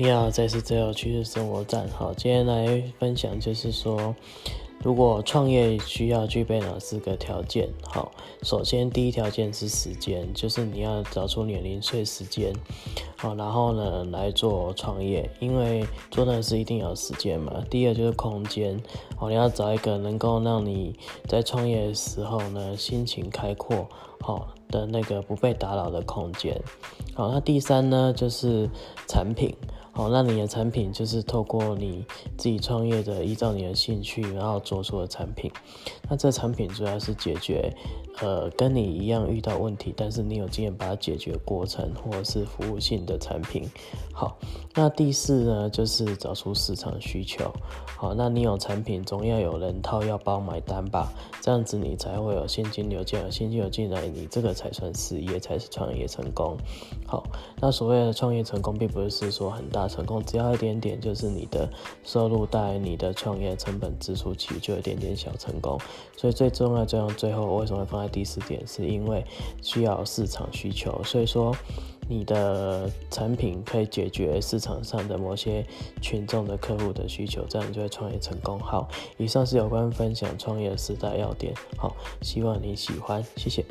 你好，这是最有趣的生活站。好，今天来分享就是说，如果创业需要具备哪四个条件？好，首先第一条件是时间，就是你要找出你的零碎时间，好，然后呢来做创业，因为做那事一定要时间嘛。第二就是空间，好，你要找一个能够让你在创业的时候呢心情开阔，好的那个不被打扰的空间。好，那第三呢就是产品。哦，那你的产品就是透过你自己创业的，依照你的兴趣，然后做出的产品。那这产品主要是解决，呃，跟你一样遇到问题，但是你有经验把它解决过程，或者是服务性的产品。好，那第四呢，就是找出市场需求。好，那你有产品，总要有人掏腰包买单吧？这样子你才会有现金流进来，现金流进来，你这个才算事业，才是创业成功。好，那所谓的创业成功，并不是说很大。成功只要一点点，就是你的收入带来你的创业成本支出，其实就有点点小成功。所以最重要、最后最后为什么会放在第四点？是因为需要市场需求。所以说，你的产品可以解决市场上的某些群众的客户的需求，这样你就会创业成功。好，以上是有关分享创业的四大要点。好，希望你喜欢，谢谢。